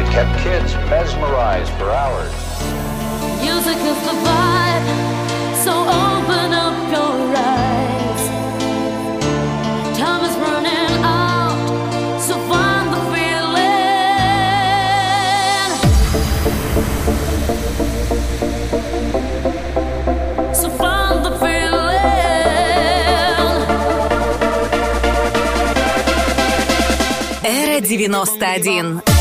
It kept kids mesmerized for hours. Music is the vibe, so open up your eyes. Time is running out, so find the feeling. So find the feeling. Эра 91.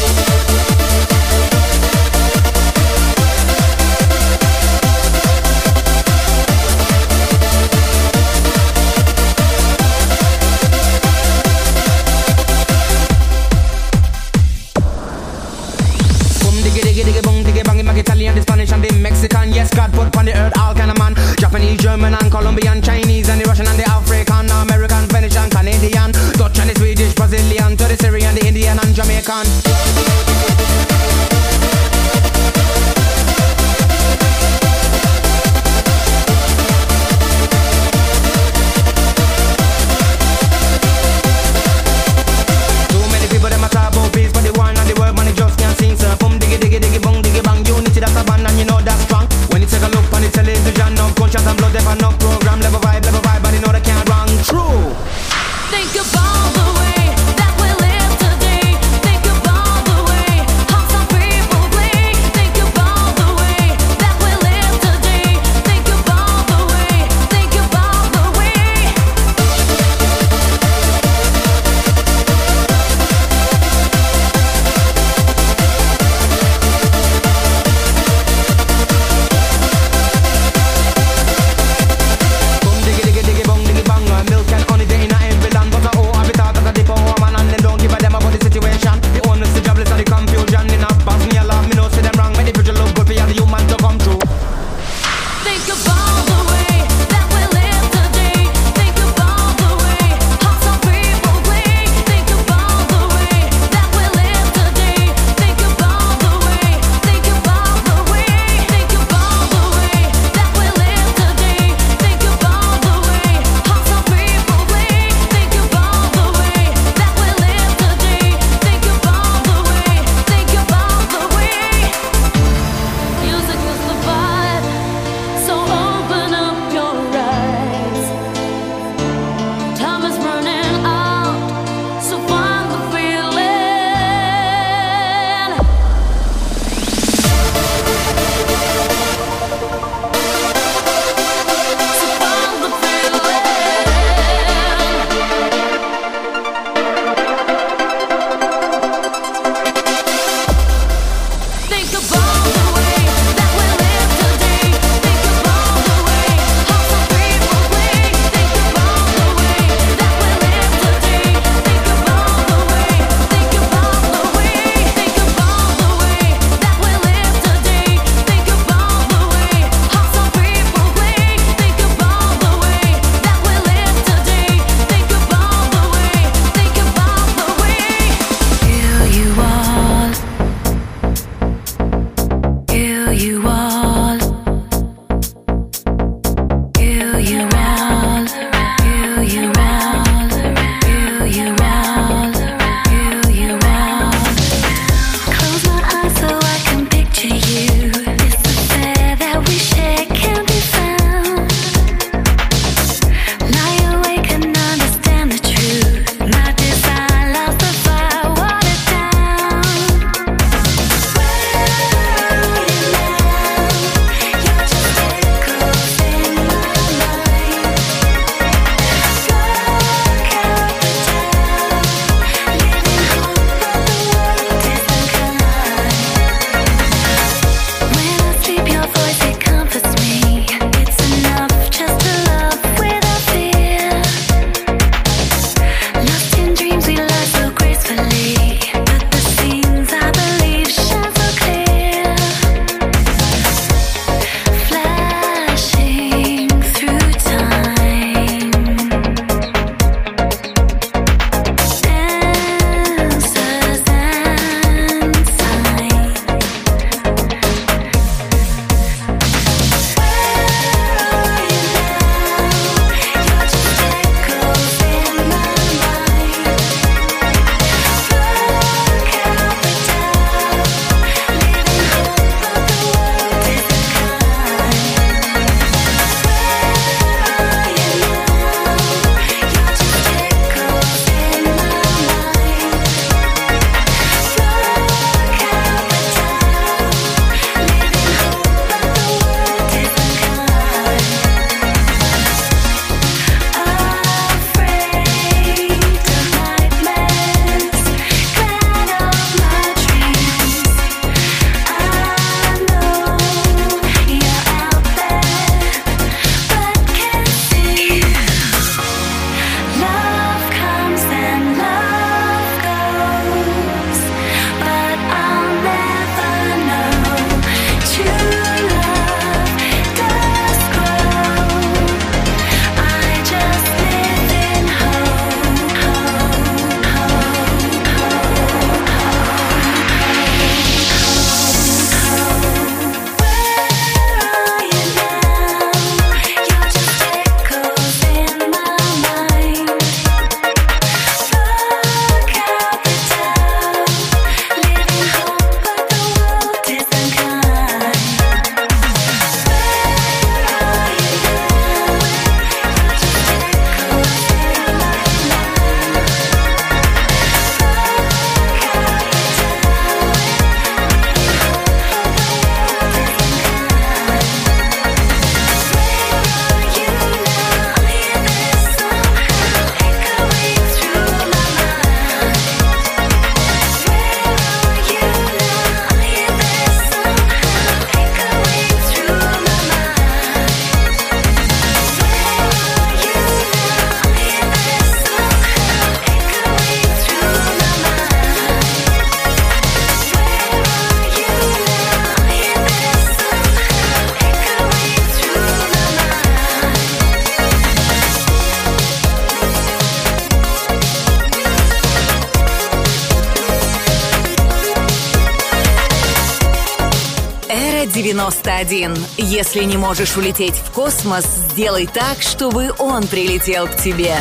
91. Если не можешь улететь в космос, сделай так, чтобы он прилетел к тебе.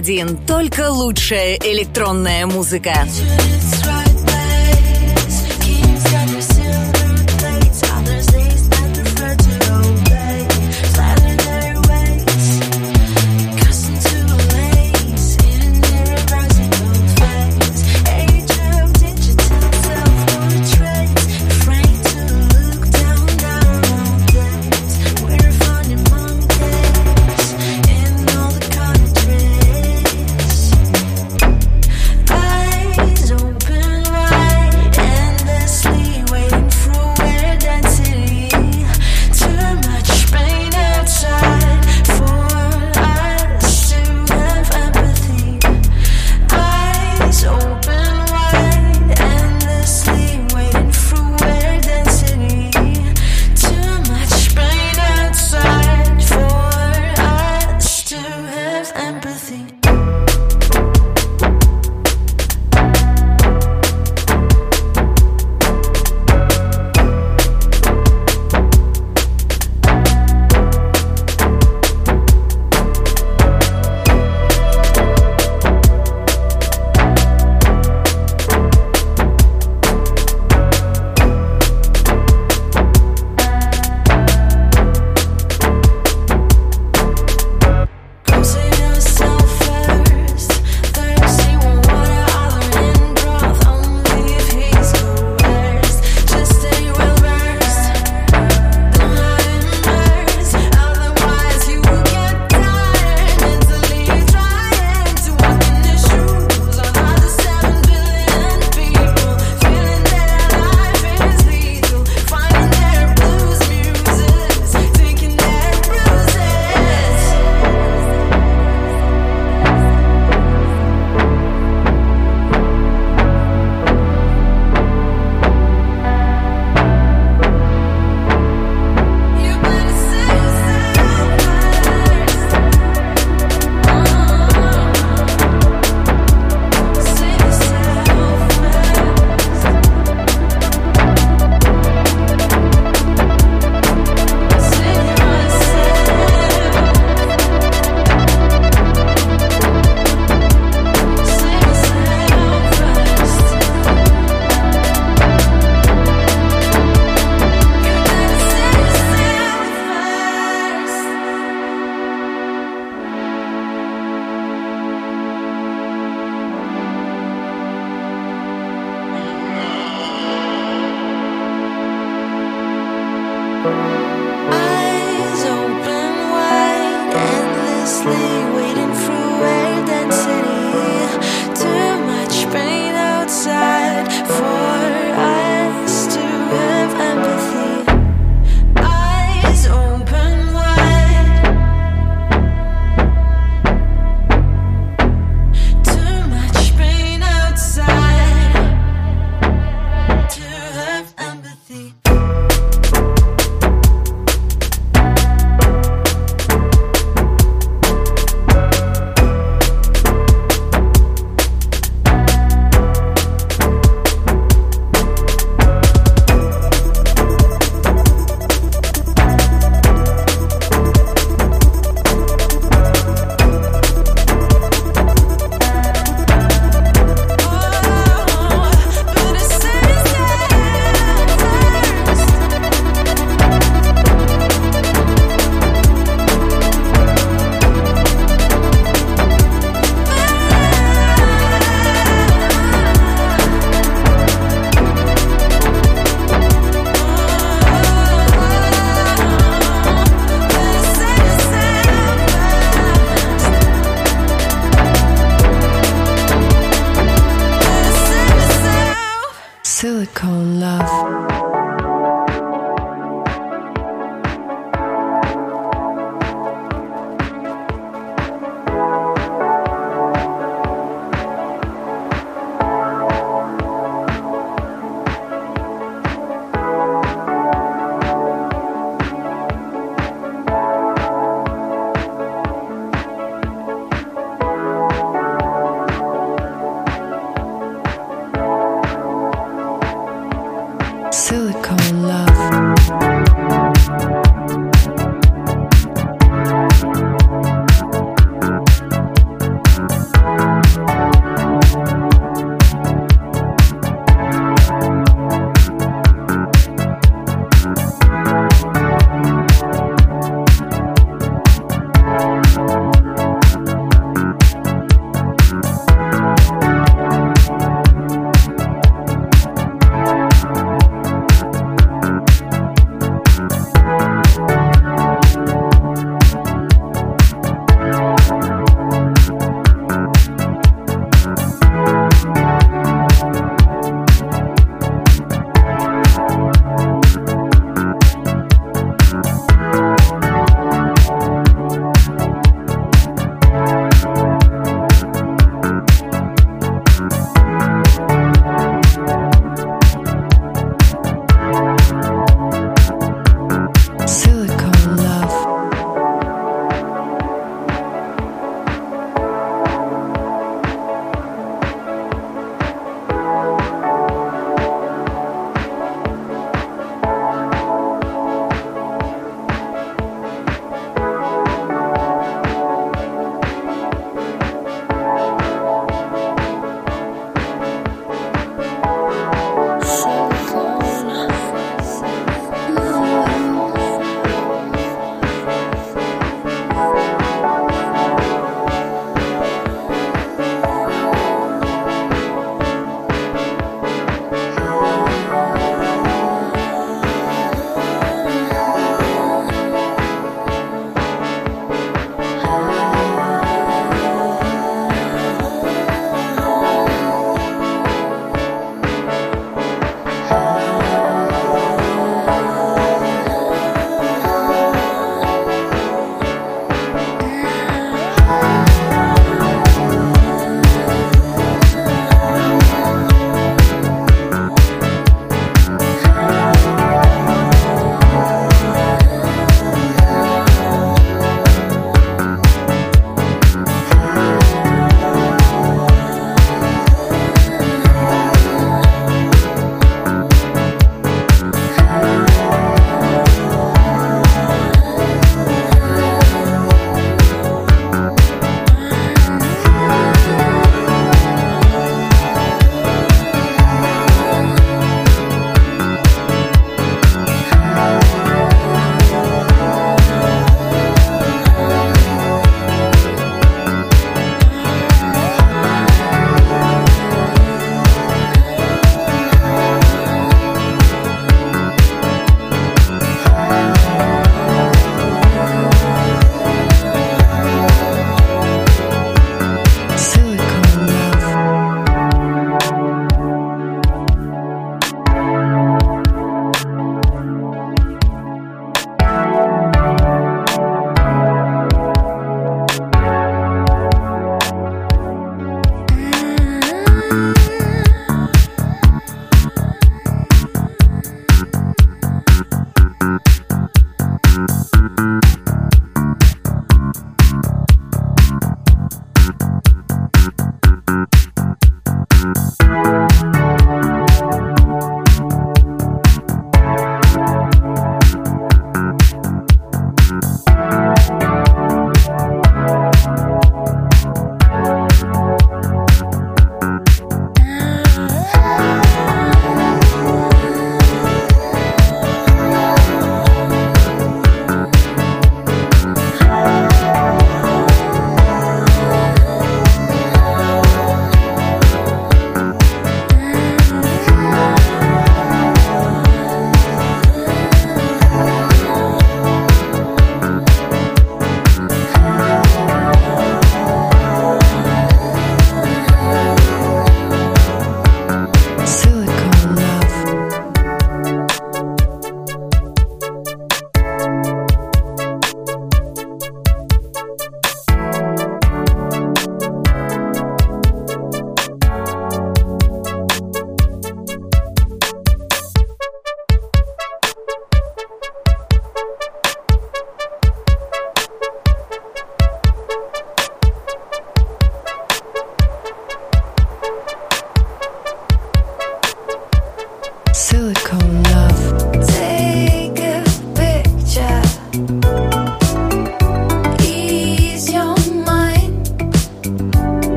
91. Только лучшая электронная музыка.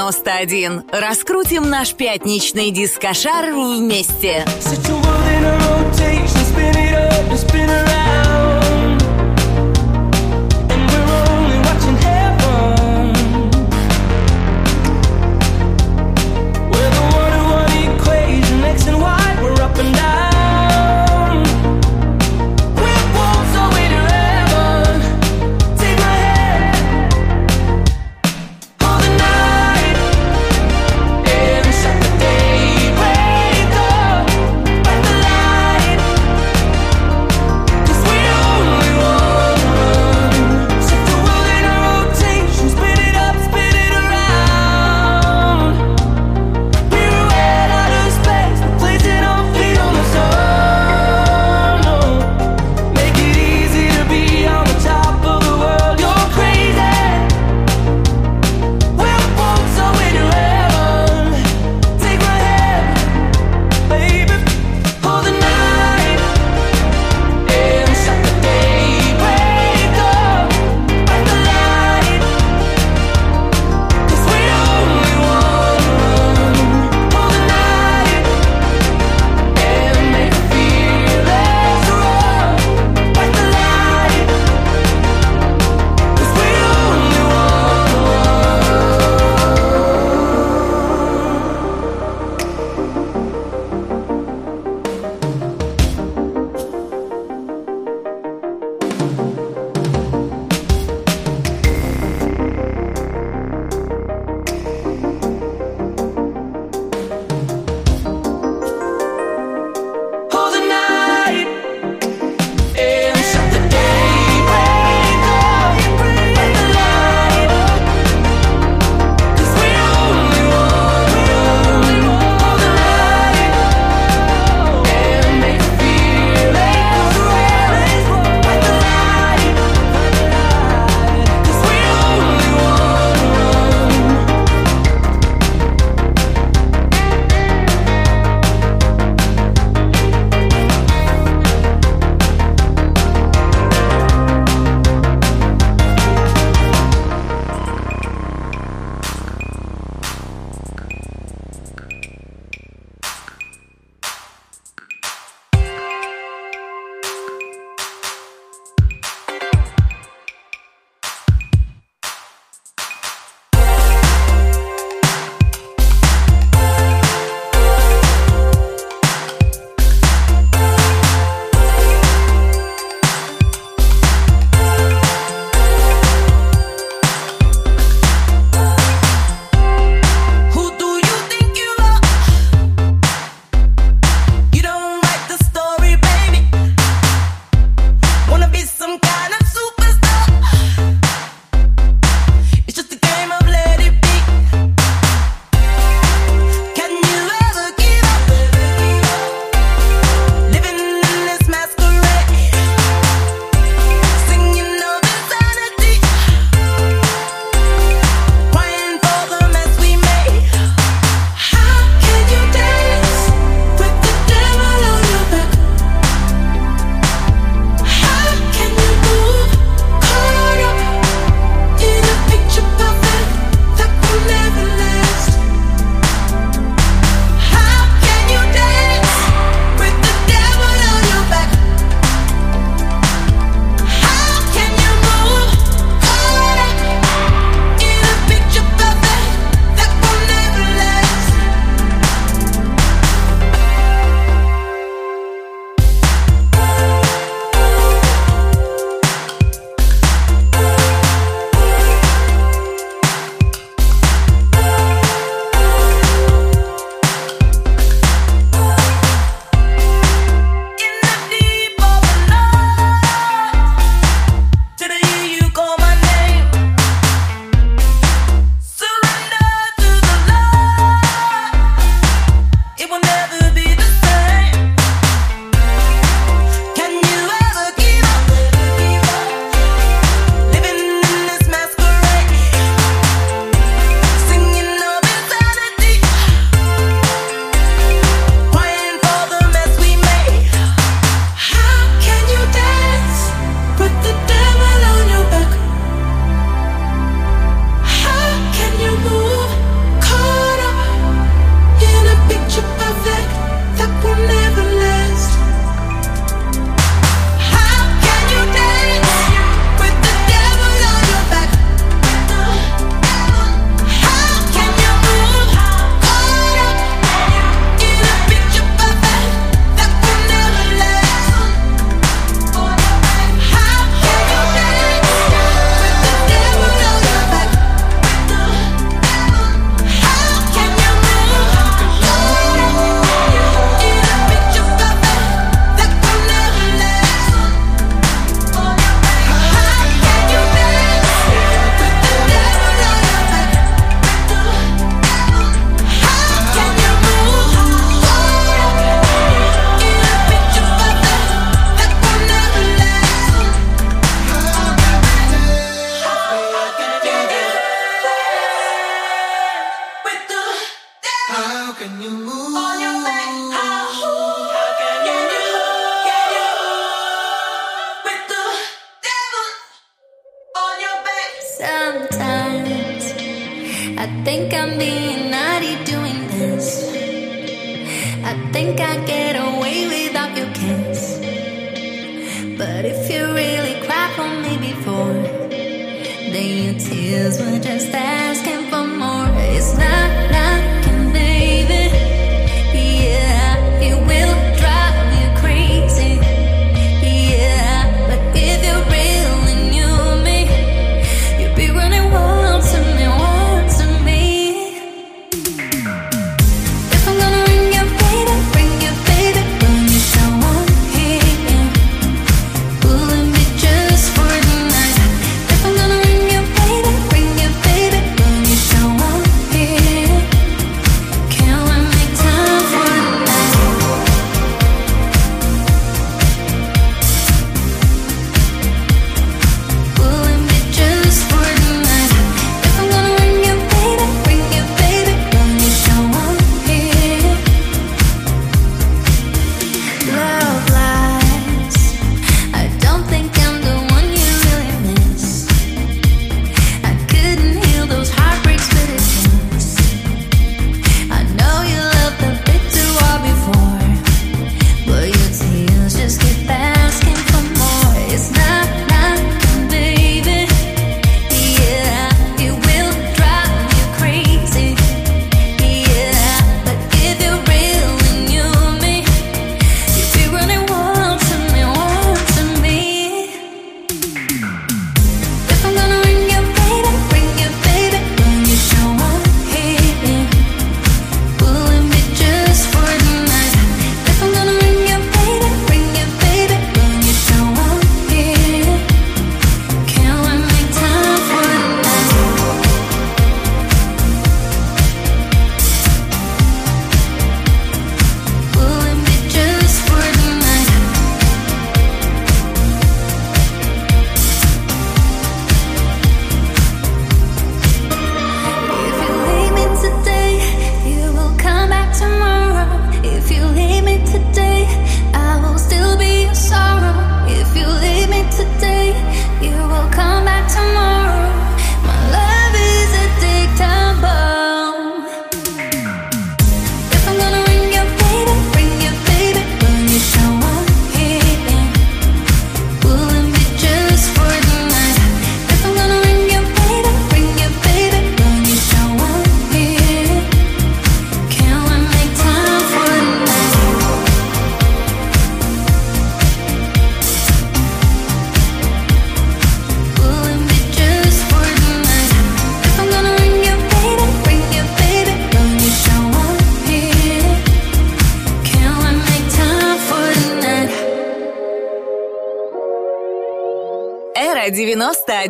91. Раскрутим наш пятничный дискошар вместе. Sit your world in a rotation, spin it up and spin around.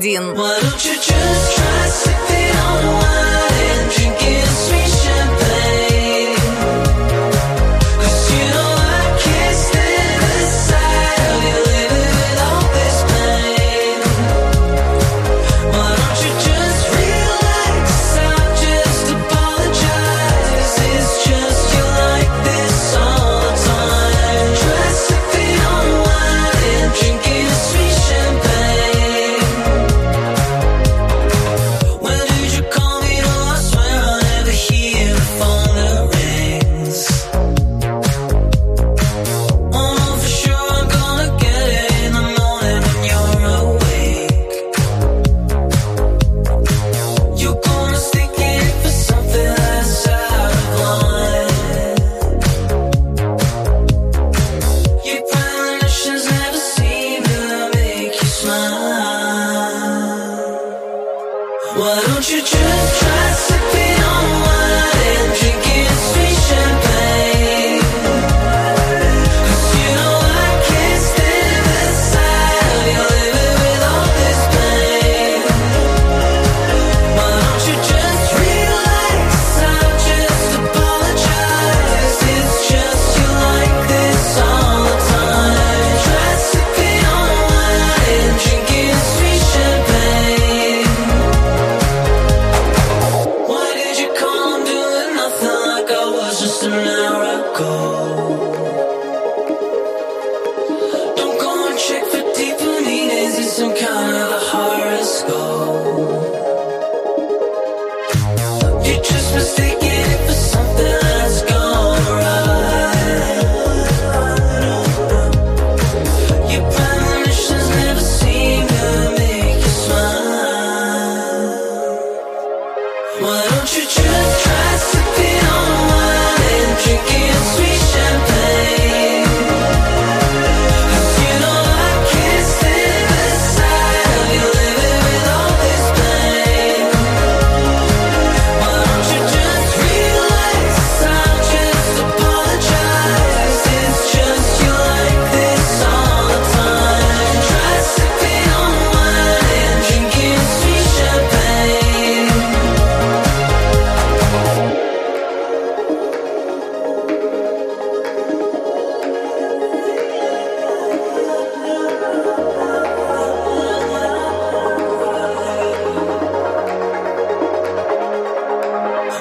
91.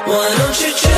Why don't you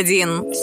один.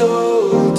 show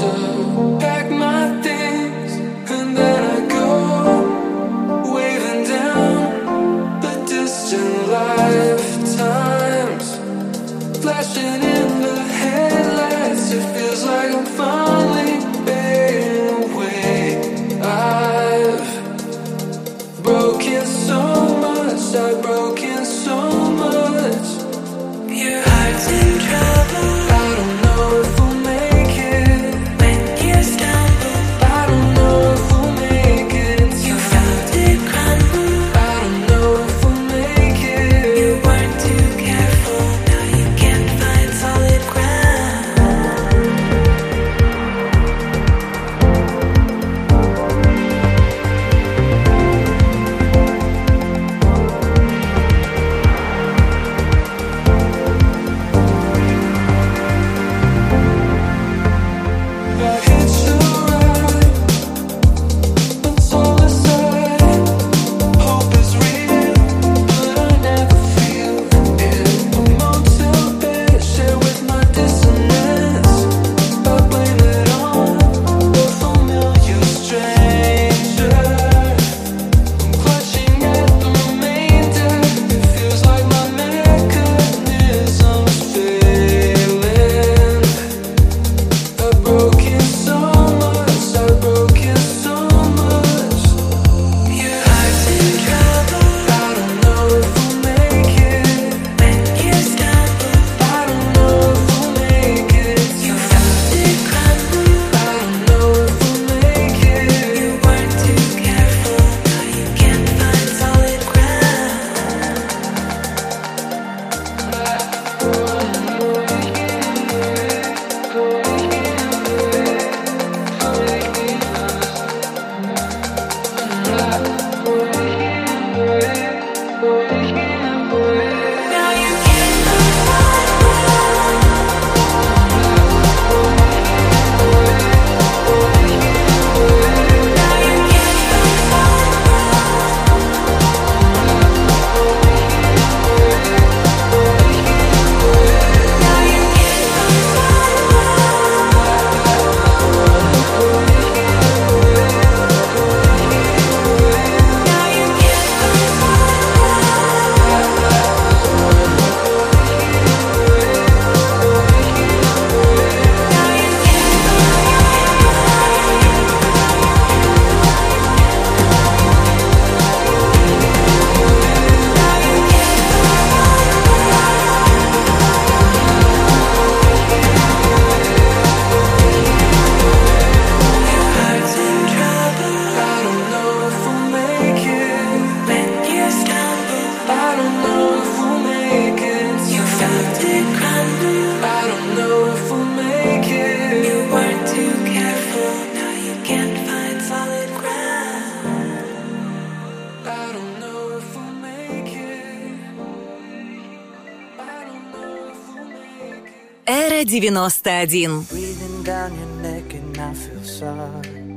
91. Breathing down your neck and I feel sorry.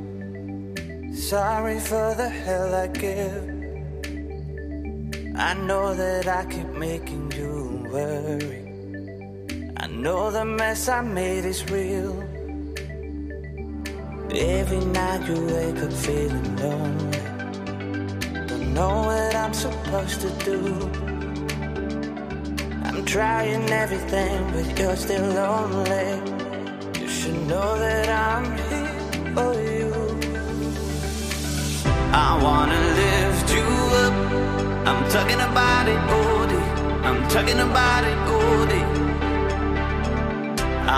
Sorry for the hell I give. I know that I keep making you worry. I know the mess I made is real. Every night you wake up feeling lonely. Don't know what I'm supposed to do. I'm trying everything, but you're still lonely. Should know that I'm here for you. I wanna lift you up. I'm talking about it, Goldie. I'm talking about it, Goldie.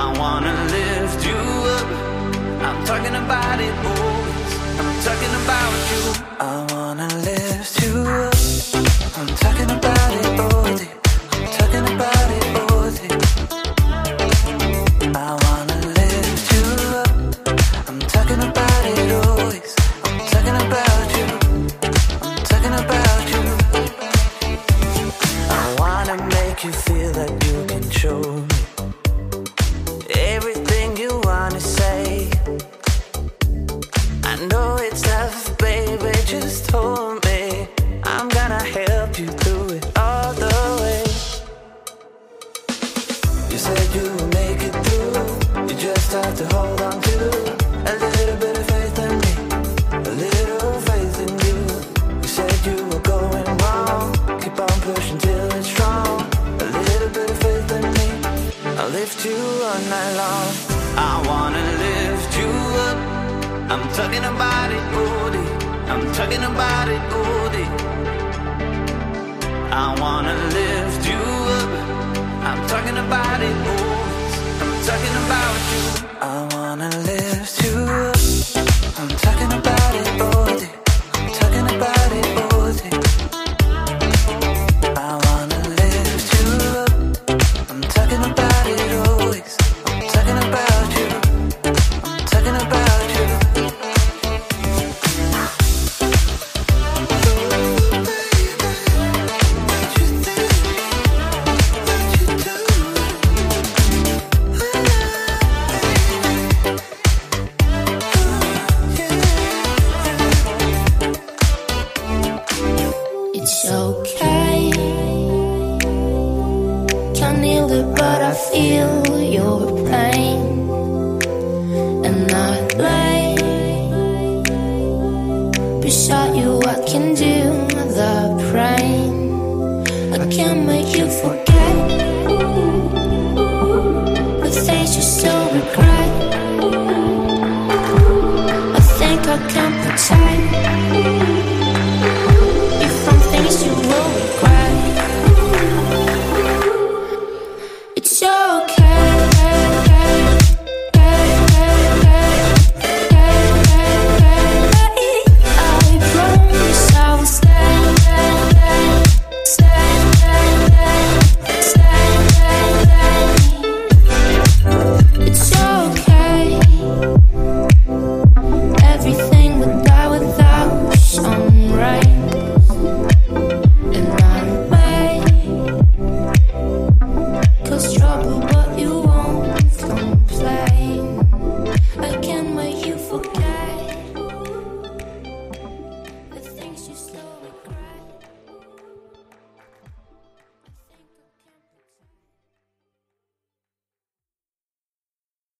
I wanna lift you up. I'm talking about it, boys. I'm talking about you. I wanna lift you up. I'm talking about it,